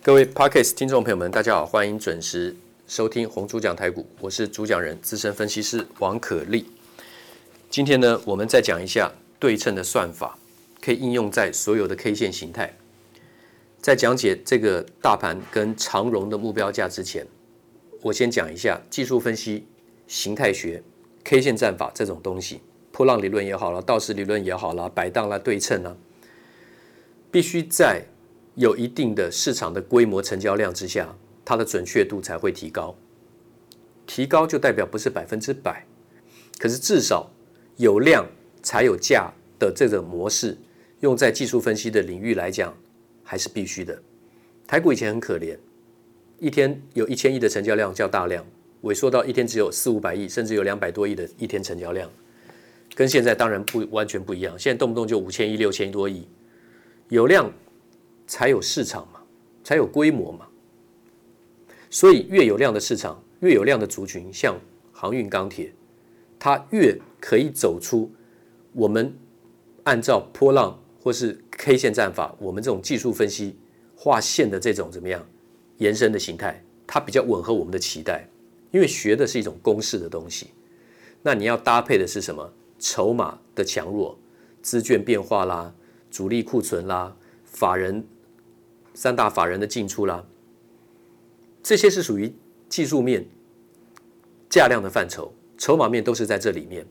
各位 Podcast 听众朋友们，大家好，欢迎准时收听红猪讲台股，我是主讲人资深分析师王可立。今天呢，我们再讲一下对称的算法，可以应用在所有的 K 线形态。在讲解这个大盘跟长荣的目标价之前，我先讲一下技术分析、形态学、K 线战法这种东西。波浪理论也好了，道氏理论也好了，摆荡啦、对称啦，必须在有一定的市场的规模、成交量之下，它的准确度才会提高。提高就代表不是百分之百，可是至少有量才有价的这种模式，用在技术分析的领域来讲，还是必须的。台股以前很可怜，一天有一千亿的成交量叫大量，萎缩到一天只有四五百亿，甚至有两百多亿的一天成交量。跟现在当然不完全不一样，现在动不动就五千亿、六千多亿，有量才有市场嘛，才有规模嘛。所以越有量的市场，越有量的族群，像航运、钢铁，它越可以走出我们按照波浪或是 K 线战法，我们这种技术分析画线的这种怎么样延伸的形态，它比较吻合我们的期待，因为学的是一种公式的东西，那你要搭配的是什么？筹码的强弱、资券变化啦、主力库存啦、法人三大法人的进出啦，这些是属于技术面、价量的范畴，筹码面都是在这里面。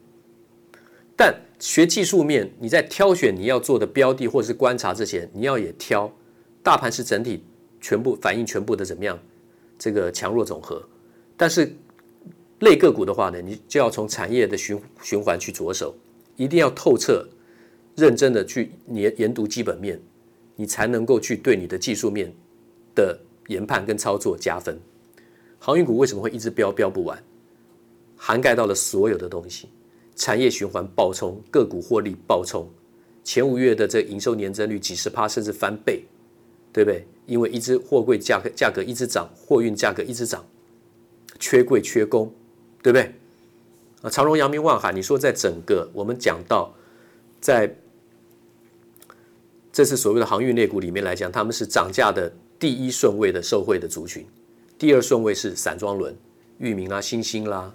但学技术面，你在挑选你要做的标的或是观察之前，你要也挑大盘是整体全部反映全部的怎么样这个强弱总和，但是。类个股的话呢，你就要从产业的循循环去着手，一定要透彻、认真的去研研读基本面，你才能够去对你的技术面的研判跟操作加分。航运股为什么会一直飙飙不完？涵盖到了所有的东西，产业循环暴冲，个股获利暴冲，前五月的这营收年增率几十趴甚至翻倍，对不对？因为一只货柜价格价格一直涨，货运价格一直涨，缺柜缺工。对不对？啊，长荣、阳明、万海，你说在整个我们讲到，在这次所谓的航运类股里面来讲，他们是涨价的第一顺位的受惠的族群，第二顺位是散装轮，裕民啦、星星啦、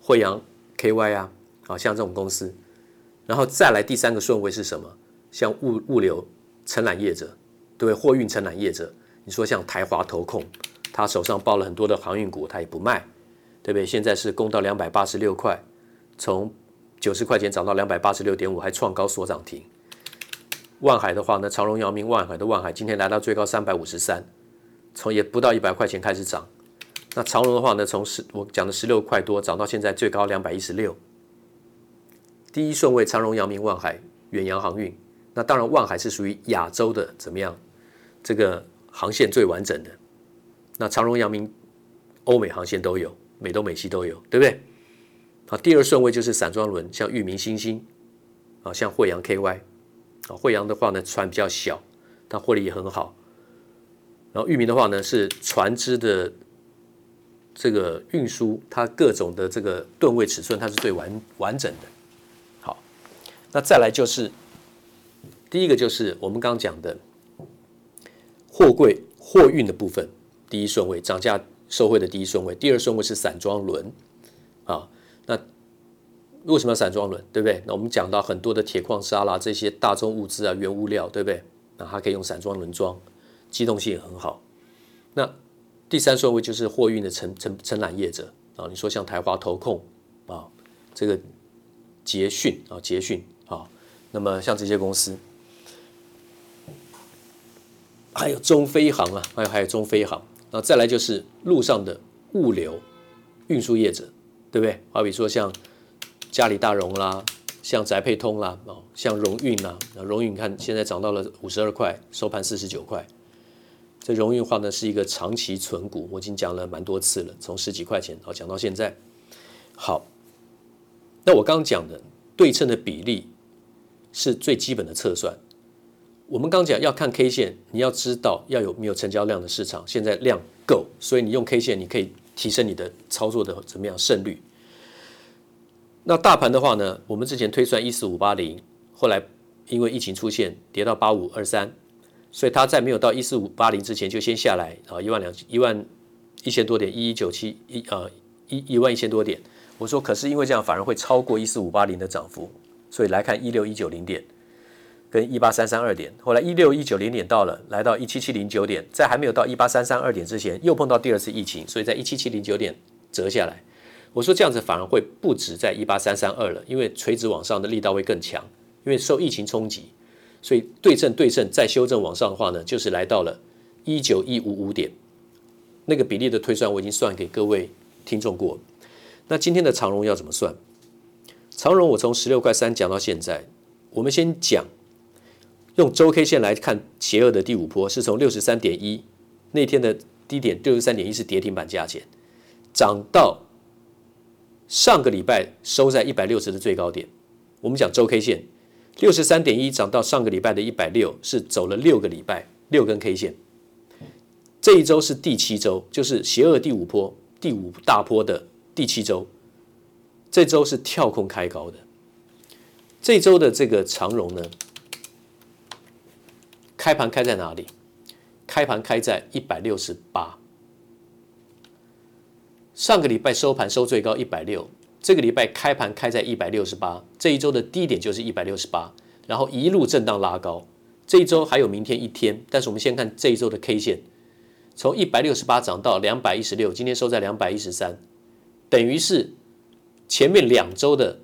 慧洋 KY 啊，好像这种公司，然后再来第三个顺位是什么？像物物流承揽业者，对不对？货运承揽业者，你说像台华投控，他手上抱了很多的航运股，他也不卖。对不对？现在是攻到两百八十六块，从九十块钱涨到两百八十六点五，还创高所涨停。万海的话呢，长荣、阳明、万海的万海今天来到最高三百五十三，从也不到一百块钱开始涨。那长荣的话呢，从十我讲的十六块多涨到现在最高两百一十六。第一顺位长荣、阳明、万海、远洋航运。那当然，万海是属于亚洲的怎么样？这个航线最完整的。那长荣、阳明，欧美航线都有。美东、美西都有，对不对？好，第二顺位就是散装轮，像裕民、新星，啊，像慧洋 KY，啊，惠阳的话呢，船比较小，它获利也很好。然后裕民的话呢，是船只的这个运输，它各种的这个吨位尺寸，它是最完完整的。好，那再来就是第一个就是我们刚讲的货柜货运的部分，第一顺位涨价。受惠的第一顺位，第二顺位是散装轮，啊，为什么要散装轮？对不对？那我们讲到很多的铁矿砂啦，这些大宗物资啊，原物料，对不对？那它可以用散装轮装，机动性也很好。那第三顺位就是货运的承承承揽业者啊，你说像台华投控啊，这个捷讯啊，捷讯啊，那么像这些公司，还有中飞航啊，还有还有中飞航。那再来就是路上的物流运输业者，对不对？好比说像嘉里大荣啦，像宅配通啦，哦，像荣运啦，那荣运你看现在涨到了五十二块，收盘四十九块。这荣运的话呢，是一个长期存股，我已经讲了蛮多次了，从十几块钱好讲到现在。好，那我刚刚讲的对称的比例是最基本的测算。我们刚讲要看 K 线，你要知道要有没有成交量的市场，现在量够，所以你用 K 线，你可以提升你的操作的怎么样胜率。那大盘的话呢，我们之前推算一四五八零，后来因为疫情出现跌到八五二三，所以它在没有到一四五八零之前就先下来啊，一万两一万一千多点，一一九七一呃一一万一千多点。我说，可是因为这样反而会超过一四五八零的涨幅，所以来看一六一九零点跟一八三三二点。后来一六一九零点到了，来到一七七零九点，在还没有到一八三三二点之前，又碰到第二次疫情，所以在一七七零九点折下来。我说这样子反而会不止在一八三三二了，因为垂直往上的力道会更强，因为受疫情冲击，所以对称对称再修正往上的话呢，就是来到了一九一五五点，那个比例的推算我已经算给各位听众过。那今天的长荣要怎么算？长荣我从十六块三讲到现在，我们先讲用周 K 线来看邪恶的第五波，是从六十三点一那天的低点六十三点一是跌停板价钱，涨到。上个礼拜收在一百六十的最高点，我们讲周 K 线，六十三点一涨到上个礼拜的一百六，是走了六个礼拜六根 K 线。这一周是第七周，就是邪恶第五波第五大波的第七周。这周是跳空开高的。这周的这个长荣呢，开盘开在哪里？开盘开在一百六十八。上个礼拜收盘收最高一百六，这个礼拜开盘开在一百六十八，这一周的低点就是一百六十八，然后一路震荡拉高。这一周还有明天一天，但是我们先看这一周的 K 线，从一百六十八涨到两百一十六，今天收在两百一十三，等于是前面两周的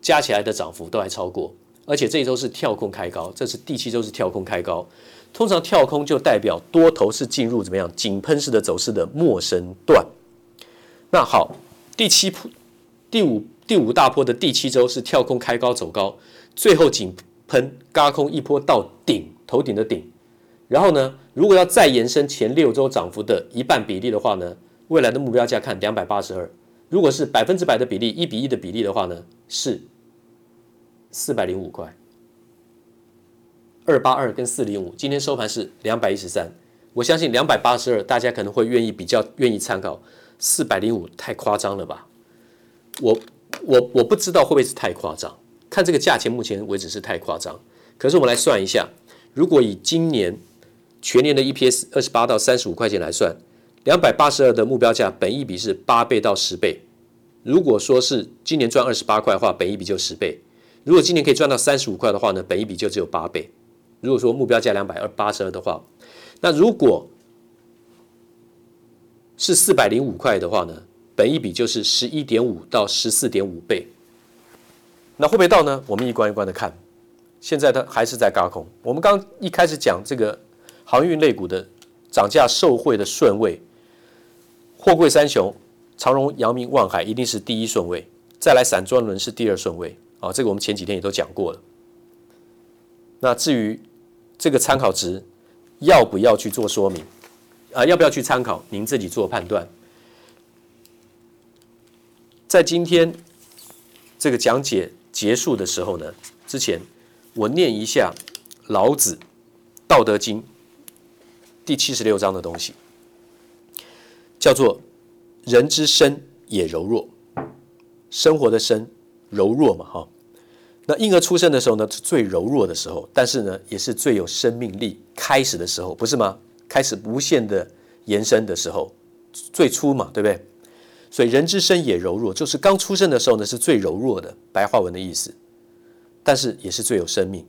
加起来的涨幅都还超过，而且这一周是跳空开高，这是第七周是跳空开高，通常跳空就代表多头是进入怎么样井喷式的走势的陌生段。那好，第七波、第五、第五大波的第七周是跳空开高走高，最后井喷轧空一波到顶头顶的顶，然后呢，如果要再延伸前六周涨幅的一半比例的话呢，未来的目标价看两百八十二，如果是百分之百的比例，一比一的比例的话呢，是四百零五块，二八二跟四零五，今天收盘是两百一十三，我相信两百八十二大家可能会愿意比较愿意参考。四百零五太夸张了吧？我我我不知道会不会是太夸张。看这个价钱，目前为止是太夸张。可是我们来算一下，如果以今年全年的 EPS 二十八到三十五块钱来算，两百八十二的目标价，本一比是八倍到十倍。如果说是今年赚二十八块的话，本一比就十倍。如果今年可以赚到三十五块的话呢，本一比就只有八倍。如果说目标价两百二八十二的话，那如果是四百零五块的话呢，本一比就是十一点五到十四点五倍。那会不会到呢？我们一关一关的看。现在它还是在轧空。我们刚一开始讲这个航运类股的涨价受惠的顺位，货柜三雄长荣、阳明、万海一定是第一顺位，再来散装轮是第二顺位。啊，这个我们前几天也都讲过了。那至于这个参考值要不要去做说明？啊，要不要去参考？您自己做判断。在今天这个讲解结束的时候呢，之前我念一下老子《道德经》第七十六章的东西，叫做“人之生也柔弱”，生活的生柔弱嘛，哈。那婴儿出生的时候呢，是最柔弱的时候，但是呢，也是最有生命力开始的时候，不是吗？开始无限的延伸的时候，最初嘛，对不对？所以人之生也柔弱，就是刚出生的时候呢，是最柔弱的，白话文的意思。但是也是最有生命。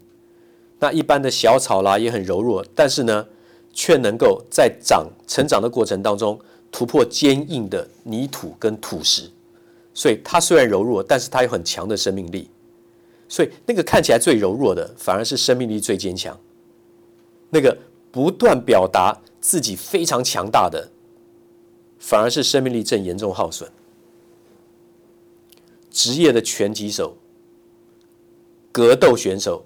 那一般的小草啦也很柔弱，但是呢，却能够在长成长的过程当中突破坚硬的泥土跟土石。所以它虽然柔弱，但是它有很强的生命力。所以那个看起来最柔弱的，反而是生命力最坚强。那个。不断表达自己非常强大的，反而是生命力正严重耗损。职业的拳击手、格斗选手，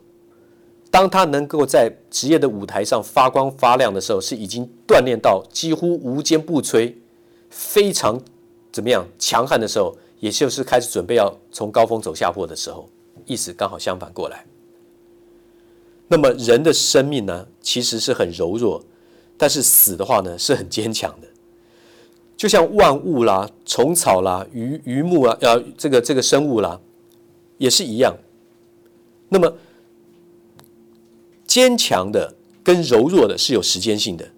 当他能够在职业的舞台上发光发亮的时候，是已经锻炼到几乎无坚不摧、非常怎么样强悍的时候，也就是开始准备要从高峰走下坡的时候，意思刚好相反过来。那么人的生命呢，其实是很柔弱，但是死的话呢，是很坚强的。就像万物啦、虫草啦、鱼鱼目啊，呃，这个这个生物啦，也是一样。那么坚强的、跟柔弱的是有时间性的，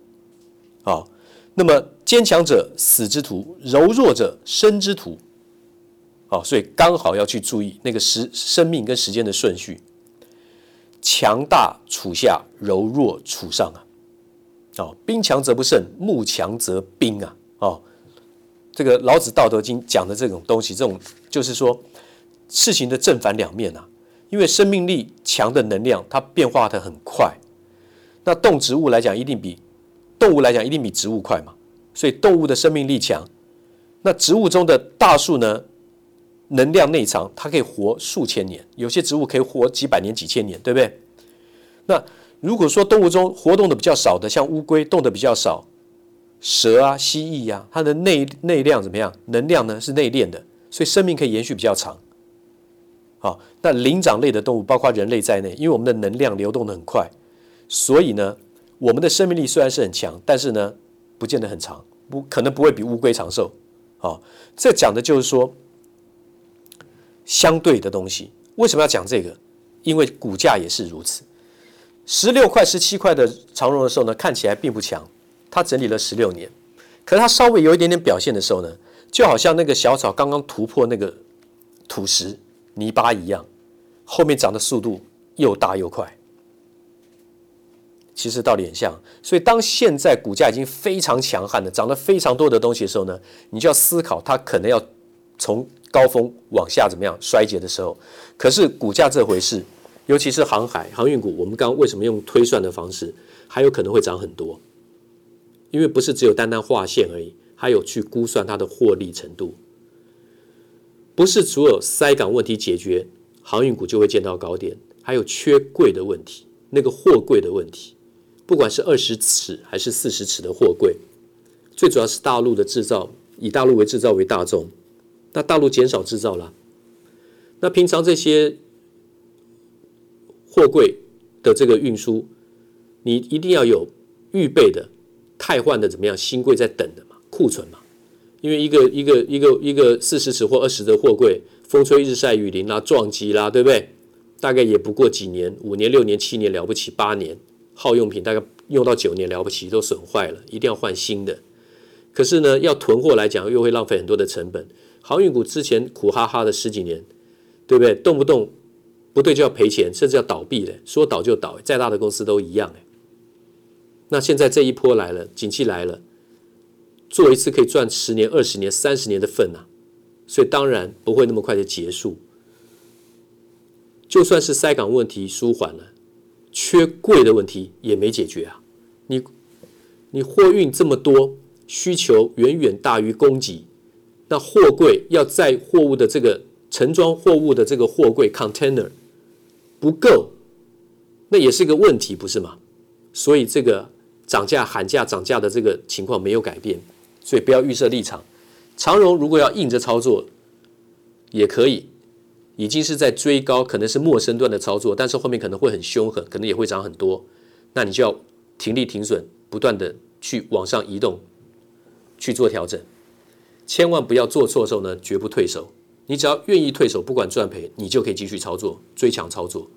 啊，那么坚强者死之徒，柔弱者生之徒，啊，所以刚好要去注意那个时生命跟时间的顺序，强大处下，柔弱处上啊，哦，兵强则不胜，木强则兵啊，哦，这个老子《道德经》讲的这种东西，这种就是说事情的正反两面啊，因为生命力强的能量，它变化的很快。那动植物来讲，一定比动物来讲一定比植物快嘛，所以动物的生命力强。那植物中的大树呢，能量内藏，它可以活数千年，有些植物可以活几百年、几千年，对不对？那如果说动物中活动的比较少的，像乌龟动的比较少，蛇啊、蜥蜴呀、啊，它的内内量怎么样？能量呢是内敛的，所以生命可以延续比较长。好，那灵长类的动物，包括人类在内，因为我们的能量流动的很快。所以呢，我们的生命力虽然是很强，但是呢，不见得很长，不可能不会比乌龟长寿。好，这讲的就是说相对的东西。为什么要讲这个？因为股价也是如此。十六块、十七块的长荣的时候呢，看起来并不强，它整理了十六年，可是它稍微有一点点表现的时候呢，就好像那个小草刚刚突破那个土石泥巴一样，后面长的速度又大又快。其实道理很像，所以当现在股价已经非常强悍的涨了非常多的东西的时候呢，你就要思考它可能要从高峰往下怎么样衰竭的时候。可是股价这回事，尤其是航海航运股，我们刚刚为什么用推算的方式，还有可能会涨很多？因为不是只有单单画线而已，还有去估算它的获利程度。不是只有塞港问题解决，航运股就会见到高点，还有缺柜的问题，那个货柜的问题。不管是二十尺还是四十尺的货柜，最主要是大陆的制造，以大陆为制造为大宗，那大陆减少制造了，那平常这些货柜的这个运输，你一定要有预备的、汰换的怎么样新柜在等的嘛，库存嘛，因为一个一个一个一个四十尺或二十的货柜，风吹日晒雨淋啦，撞击啦，对不对？大概也不过几年，五年、六年、七年了不起，八年。耗用品大概用到九年了不起，都损坏了，一定要换新的。可是呢，要囤货来讲，又会浪费很多的成本。航运股之前苦哈哈的十几年，对不对？动不动不对就要赔钱，甚至要倒闭的，说倒就倒，再大的公司都一样。那现在这一波来了，景气来了，做一次可以赚十年、二十年、三十年的份呐、啊，所以当然不会那么快的结束。就算是塞港问题舒缓了。缺柜的问题也没解决啊！你你货运这么多，需求远远大于供给，那货柜要载货物的这个盛装货物的这个货柜 container 不够，那也是一个问题，不是吗？所以这个涨价喊价涨价的这个情况没有改变，所以不要预设立场。长荣如果要硬着操作，也可以。已经是在追高，可能是末升段的操作，但是后面可能会很凶狠，可能也会涨很多，那你就要停利停损，不断的去往上移动，去做调整，千万不要做错的时候呢，绝不退手。你只要愿意退手，不管赚赔，你就可以继续操作，追强操作。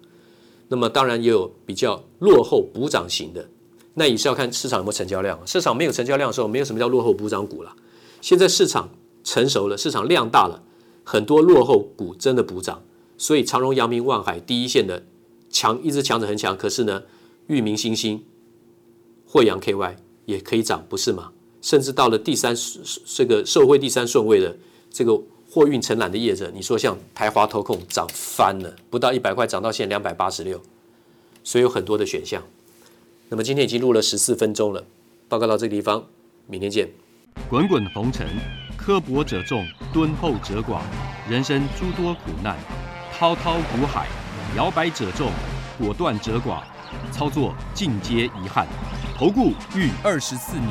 那么当然也有比较落后补涨型的，那也是要看市场有没有成交量。市场没有成交量的时候，没有什么叫落后补涨股了。现在市场成熟了，市场量大了。很多落后股真的补涨，所以长荣、阳明、万海第一线的强，一直强者很强。可是呢，裕民、新兴、惠阳 KY 也可以涨，不是吗？甚至到了第三这个社会第三顺位的这个货运承揽的业者，你说像台华投控涨翻了，不到一百块涨到现在两百八十六，所以有很多的选项。那么今天已经录了十四分钟了，报告到这个地方，明天见。滚滚红尘。刻薄者众，敦厚者寡；人生诸多苦难，滔滔苦海，摇摆者众，果断者寡。操作尽皆遗憾。投顾逾二十四年，